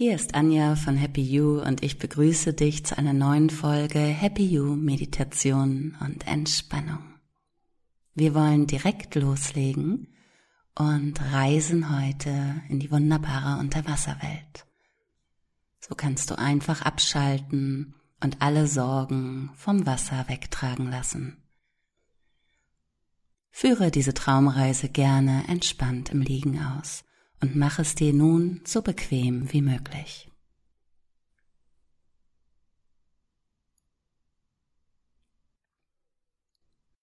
Hier ist Anja von Happy You und ich begrüße dich zu einer neuen Folge Happy You Meditation und Entspannung. Wir wollen direkt loslegen und reisen heute in die wunderbare Unterwasserwelt. So kannst du einfach abschalten und alle Sorgen vom Wasser wegtragen lassen. Führe diese Traumreise gerne entspannt im Liegen aus und mach es dir nun so bequem wie möglich.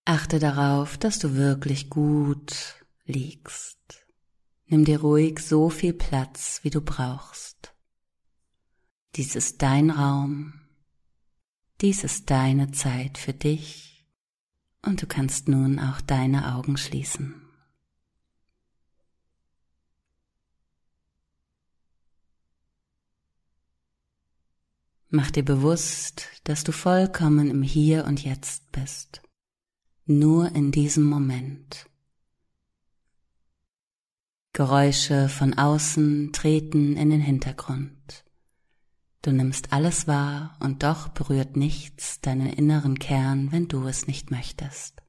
Achte darauf, dass du wirklich gut liegst. Nimm dir ruhig so viel Platz, wie du brauchst. Dies ist dein Raum. Dies ist deine Zeit für dich. Und du kannst nun auch deine Augen schließen. Mach dir bewusst, dass du vollkommen im Hier und Jetzt bist. Nur in diesem Moment. Geräusche von außen treten in den Hintergrund. Du nimmst alles wahr und doch berührt nichts deinen inneren Kern, wenn du es nicht möchtest.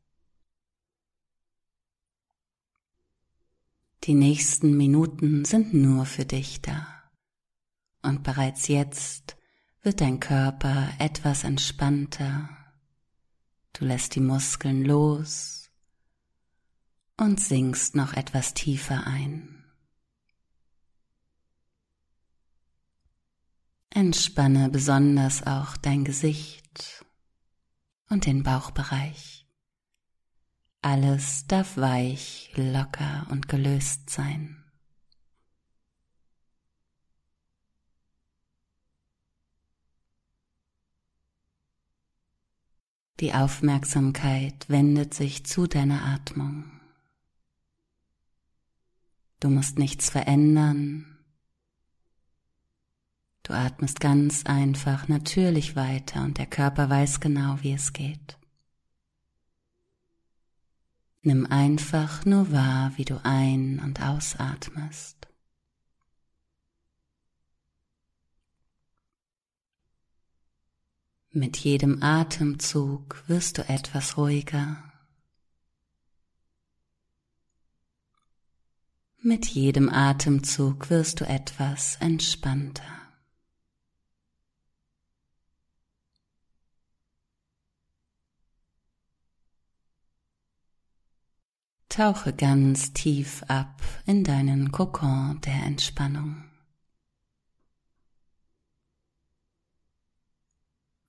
Die nächsten Minuten sind nur für dich da. Und bereits jetzt wird dein Körper etwas entspannter. Du lässt die Muskeln los und sinkst noch etwas tiefer ein. Entspanne besonders auch dein Gesicht und den Bauchbereich. Alles darf weich, locker und gelöst sein. Die Aufmerksamkeit wendet sich zu deiner Atmung. Du musst nichts verändern. Du atmest ganz einfach natürlich weiter und der Körper weiß genau, wie es geht. Nimm einfach nur wahr, wie du ein- und ausatmest. Mit jedem Atemzug wirst du etwas ruhiger. Mit jedem Atemzug wirst du etwas entspannter. Tauche ganz tief ab in deinen Kokon der Entspannung.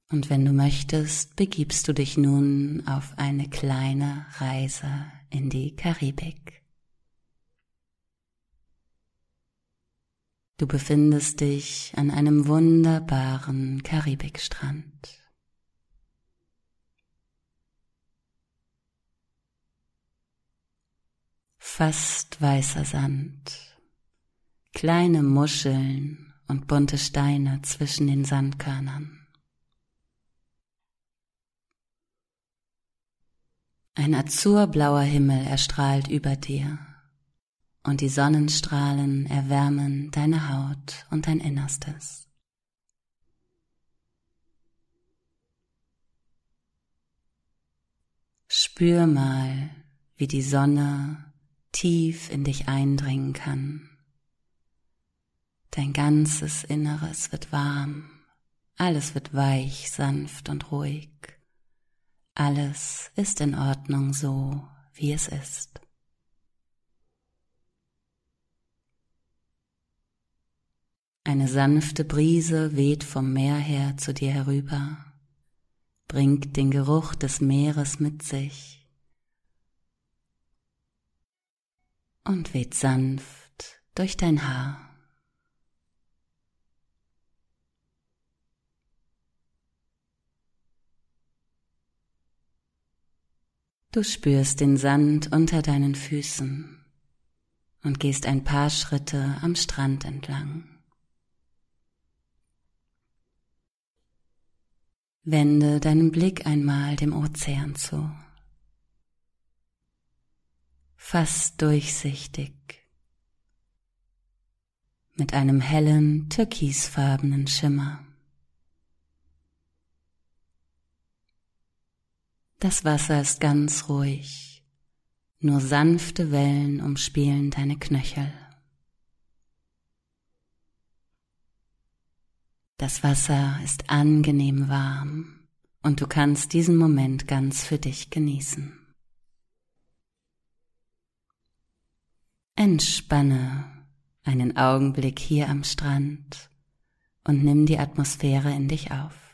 Und wenn du möchtest, begibst du dich nun auf eine kleine Reise in die Karibik. Du befindest dich an einem wunderbaren Karibikstrand. Fast weißer Sand, kleine Muscheln und bunte Steine zwischen den Sandkörnern. Ein azurblauer Himmel erstrahlt über dir und die Sonnenstrahlen erwärmen deine Haut und dein Innerstes. Spür mal, wie die Sonne tief in dich eindringen kann. Dein ganzes Inneres wird warm, alles wird weich, sanft und ruhig. Alles ist in Ordnung so, wie es ist. Eine sanfte Brise weht vom Meer her zu dir herüber, bringt den Geruch des Meeres mit sich und weht sanft durch dein Haar. Du spürst den Sand unter deinen Füßen und gehst ein paar Schritte am Strand entlang. Wende deinen Blick einmal dem Ozean zu. Fast durchsichtig. mit einem hellen, türkisfarbenen Schimmer. Das Wasser ist ganz ruhig, nur sanfte Wellen umspielen deine Knöchel. Das Wasser ist angenehm warm und du kannst diesen Moment ganz für dich genießen. Entspanne einen Augenblick hier am Strand und nimm die Atmosphäre in dich auf.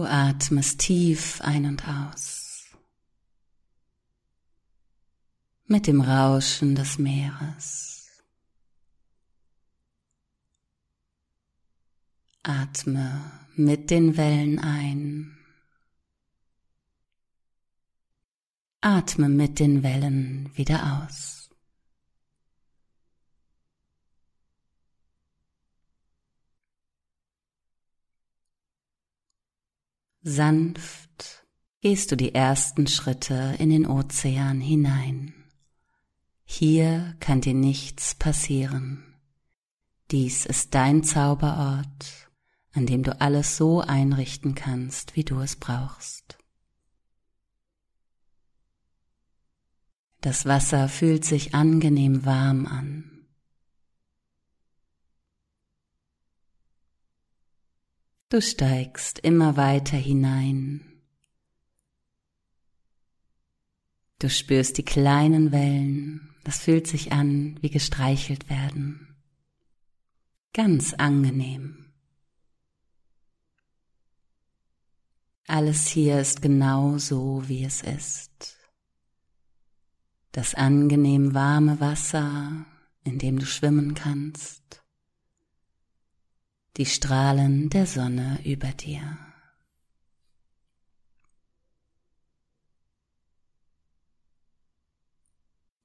Du atmest tief ein und aus. Mit dem Rauschen des Meeres. Atme mit den Wellen ein. Atme mit den Wellen wieder aus. Sanft gehst du die ersten Schritte in den Ozean hinein. Hier kann dir nichts passieren. Dies ist dein Zauberort, an dem du alles so einrichten kannst, wie du es brauchst. Das Wasser fühlt sich angenehm warm an. Du steigst immer weiter hinein. Du spürst die kleinen Wellen, das fühlt sich an wie gestreichelt werden. Ganz angenehm. Alles hier ist genau so, wie es ist. Das angenehm warme Wasser, in dem du schwimmen kannst die Strahlen der Sonne über dir.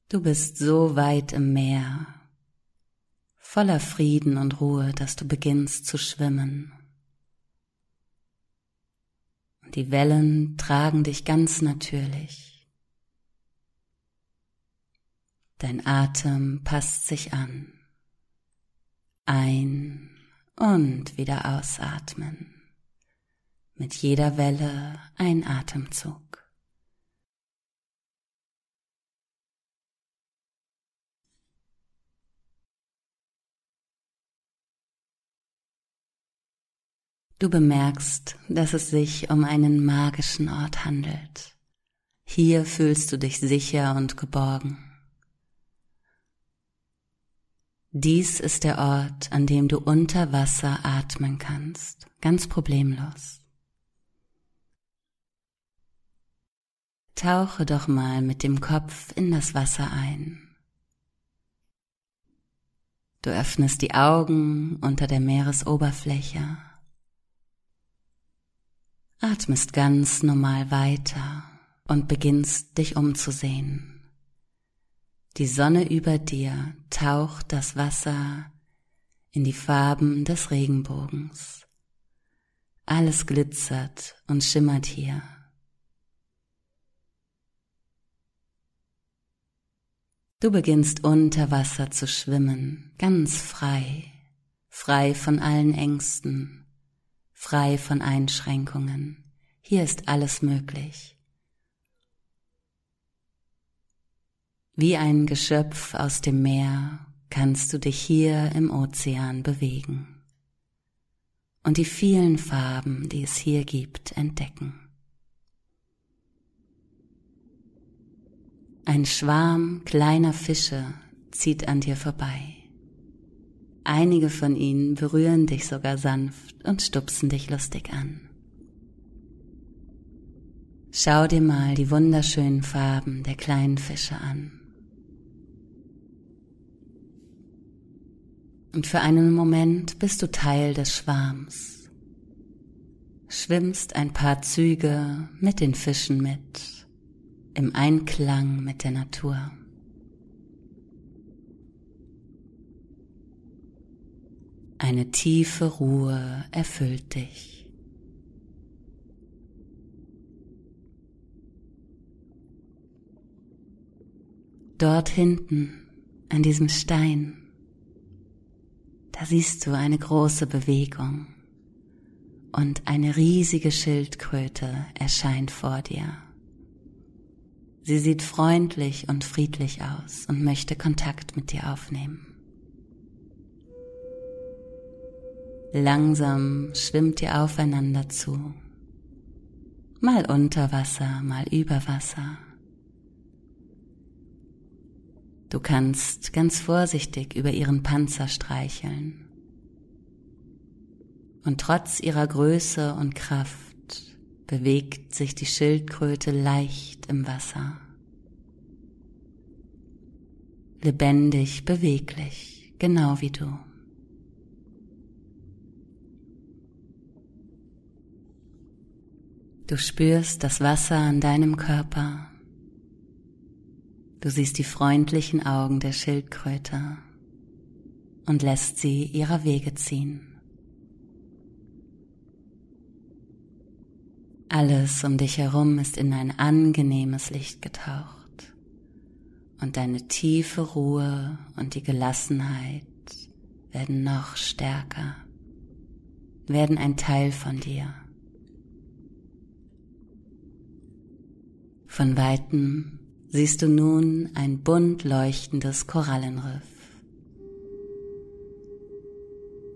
Du bist so weit im Meer, voller Frieden und Ruhe, dass du beginnst zu schwimmen. Und die Wellen tragen dich ganz natürlich. Dein Atem passt sich an. Ein und wieder ausatmen. Mit jeder Welle ein Atemzug. Du bemerkst, dass es sich um einen magischen Ort handelt. Hier fühlst du dich sicher und geborgen. Dies ist der Ort, an dem du unter Wasser atmen kannst, ganz problemlos. Tauche doch mal mit dem Kopf in das Wasser ein. Du öffnest die Augen unter der Meeresoberfläche, atmest ganz normal weiter und beginnst dich umzusehen. Die Sonne über dir taucht das Wasser in die Farben des Regenbogens. Alles glitzert und schimmert hier. Du beginnst unter Wasser zu schwimmen, ganz frei, frei von allen Ängsten, frei von Einschränkungen. Hier ist alles möglich. Wie ein Geschöpf aus dem Meer kannst du dich hier im Ozean bewegen und die vielen Farben, die es hier gibt, entdecken. Ein Schwarm kleiner Fische zieht an dir vorbei. Einige von ihnen berühren dich sogar sanft und stupsen dich lustig an. Schau dir mal die wunderschönen Farben der kleinen Fische an. Und für einen Moment bist du Teil des Schwarms. Schwimmst ein paar Züge mit den Fischen mit, im Einklang mit der Natur. Eine tiefe Ruhe erfüllt dich. Dort hinten an diesem Stein, da siehst du eine große Bewegung und eine riesige Schildkröte erscheint vor dir. Sie sieht freundlich und friedlich aus und möchte Kontakt mit dir aufnehmen. Langsam schwimmt ihr aufeinander zu, mal unter Wasser, mal über Wasser. Du kannst ganz vorsichtig über ihren Panzer streicheln. Und trotz ihrer Größe und Kraft bewegt sich die Schildkröte leicht im Wasser. Lebendig, beweglich, genau wie du. Du spürst das Wasser an deinem Körper. Du siehst die freundlichen Augen der Schildkröte und lässt sie ihrer Wege ziehen. Alles um dich herum ist in ein angenehmes Licht getaucht und deine tiefe Ruhe und die Gelassenheit werden noch stärker, werden ein Teil von dir. Von weitem siehst du nun ein bunt leuchtendes Korallenriff.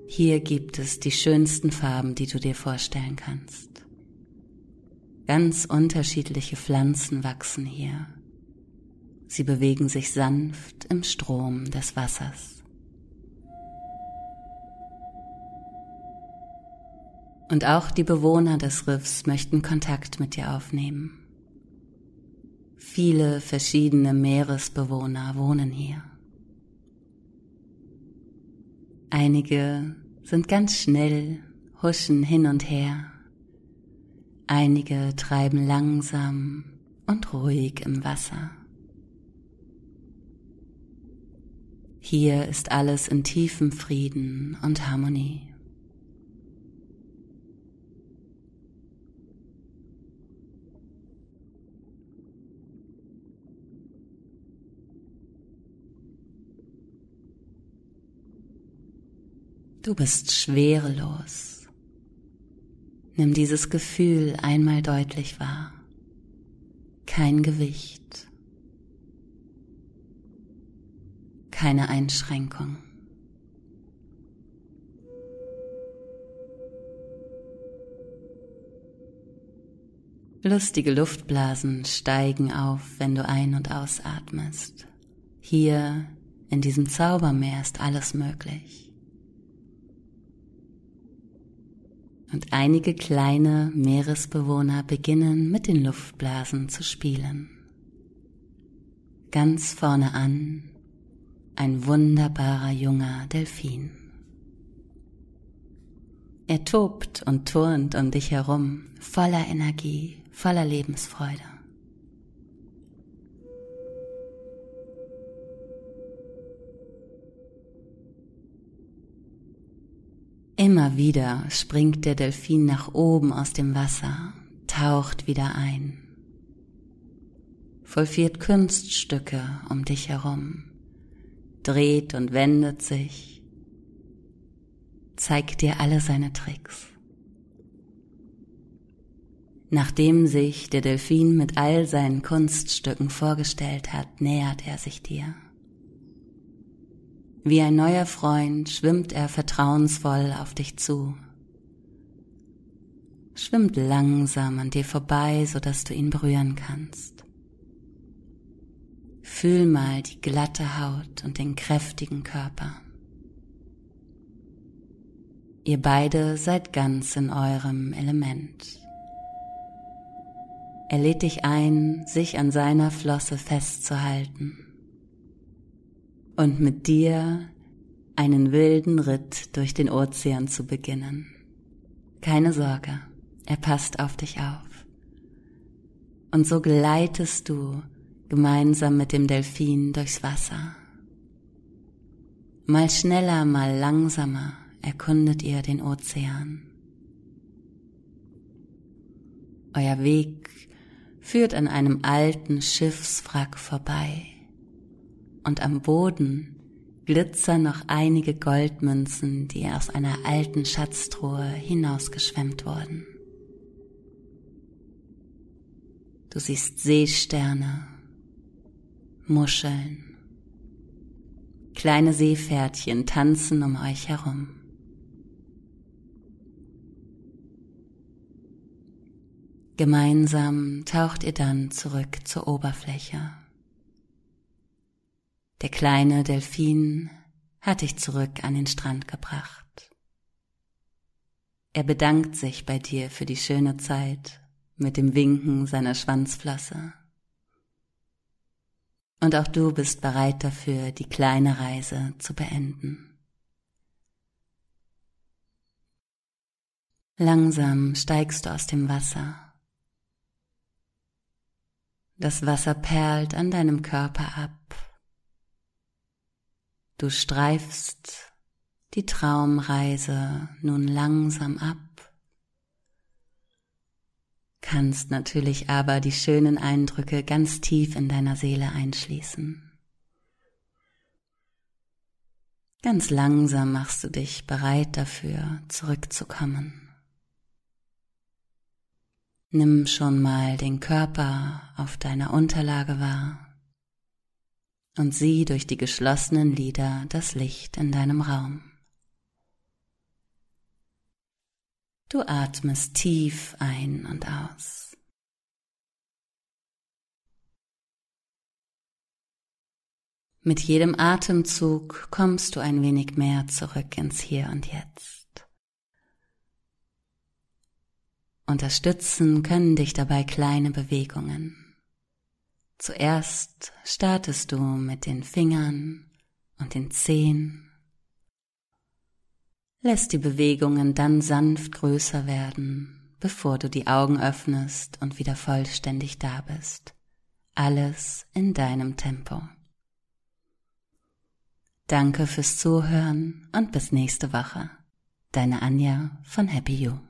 Hier gibt es die schönsten Farben, die du dir vorstellen kannst. Ganz unterschiedliche Pflanzen wachsen hier. Sie bewegen sich sanft im Strom des Wassers. Und auch die Bewohner des Riffs möchten Kontakt mit dir aufnehmen. Viele verschiedene Meeresbewohner wohnen hier. Einige sind ganz schnell, huschen hin und her Einige treiben langsam und ruhig im Wasser. Hier ist alles in tiefem Frieden und Harmonie. Du bist schwerelos. Nimm dieses Gefühl einmal deutlich wahr. Kein Gewicht. Keine Einschränkung. Lustige Luftblasen steigen auf, wenn du ein- und ausatmest. Hier in diesem Zaubermeer ist alles möglich. Und einige kleine Meeresbewohner beginnen mit den Luftblasen zu spielen. Ganz vorne an ein wunderbarer junger Delfin. Er tobt und turnt um dich herum, voller Energie, voller Lebensfreude. Immer wieder springt der Delfin nach oben aus dem Wasser, taucht wieder ein, vollführt Kunststücke um dich herum, dreht und wendet sich, zeigt dir alle seine Tricks. Nachdem sich der Delfin mit all seinen Kunststücken vorgestellt hat, nähert er sich dir. Wie ein neuer Freund schwimmt er vertrauensvoll auf dich zu. Schwimmt langsam an dir vorbei, sodass du ihn berühren kannst. Fühl mal die glatte Haut und den kräftigen Körper. Ihr beide seid ganz in eurem Element. Er lädt dich ein, sich an seiner Flosse festzuhalten und mit dir einen wilden Ritt durch den Ozean zu beginnen. Keine Sorge, er passt auf dich auf. Und so gleitest du gemeinsam mit dem Delfin durchs Wasser. Mal schneller, mal langsamer erkundet ihr den Ozean. Euer Weg führt an einem alten Schiffswrack vorbei und am Boden glitzern noch einige Goldmünzen, die aus einer alten Schatztruhe hinausgeschwemmt wurden. Du siehst Seesterne, Muscheln, kleine Seepferdchen tanzen um euch herum. Gemeinsam taucht ihr dann zurück zur Oberfläche. Der kleine Delfin hat dich zurück an den Strand gebracht. Er bedankt sich bei dir für die schöne Zeit mit dem Winken seiner Schwanzflosse. Und auch du bist bereit dafür, die kleine Reise zu beenden. Langsam steigst du aus dem Wasser. Das Wasser perlt an deinem Körper ab Du streifst die Traumreise nun langsam ab, kannst natürlich aber die schönen Eindrücke ganz tief in deiner Seele einschließen. Ganz langsam machst du dich bereit dafür, zurückzukommen. Nimm schon mal den Körper auf deiner Unterlage wahr und sieh durch die geschlossenen Lider das Licht in deinem Raum. Du atmest tief ein und aus. Mit jedem Atemzug kommst du ein wenig mehr zurück ins Hier und Jetzt. Unterstützen können dich dabei kleine Bewegungen. Zuerst startest du mit den Fingern und den Zehen, lässt die Bewegungen dann sanft größer werden, bevor du die Augen öffnest und wieder vollständig da bist. Alles in deinem Tempo. Danke fürs Zuhören und bis nächste Woche. Deine Anja von Happy You.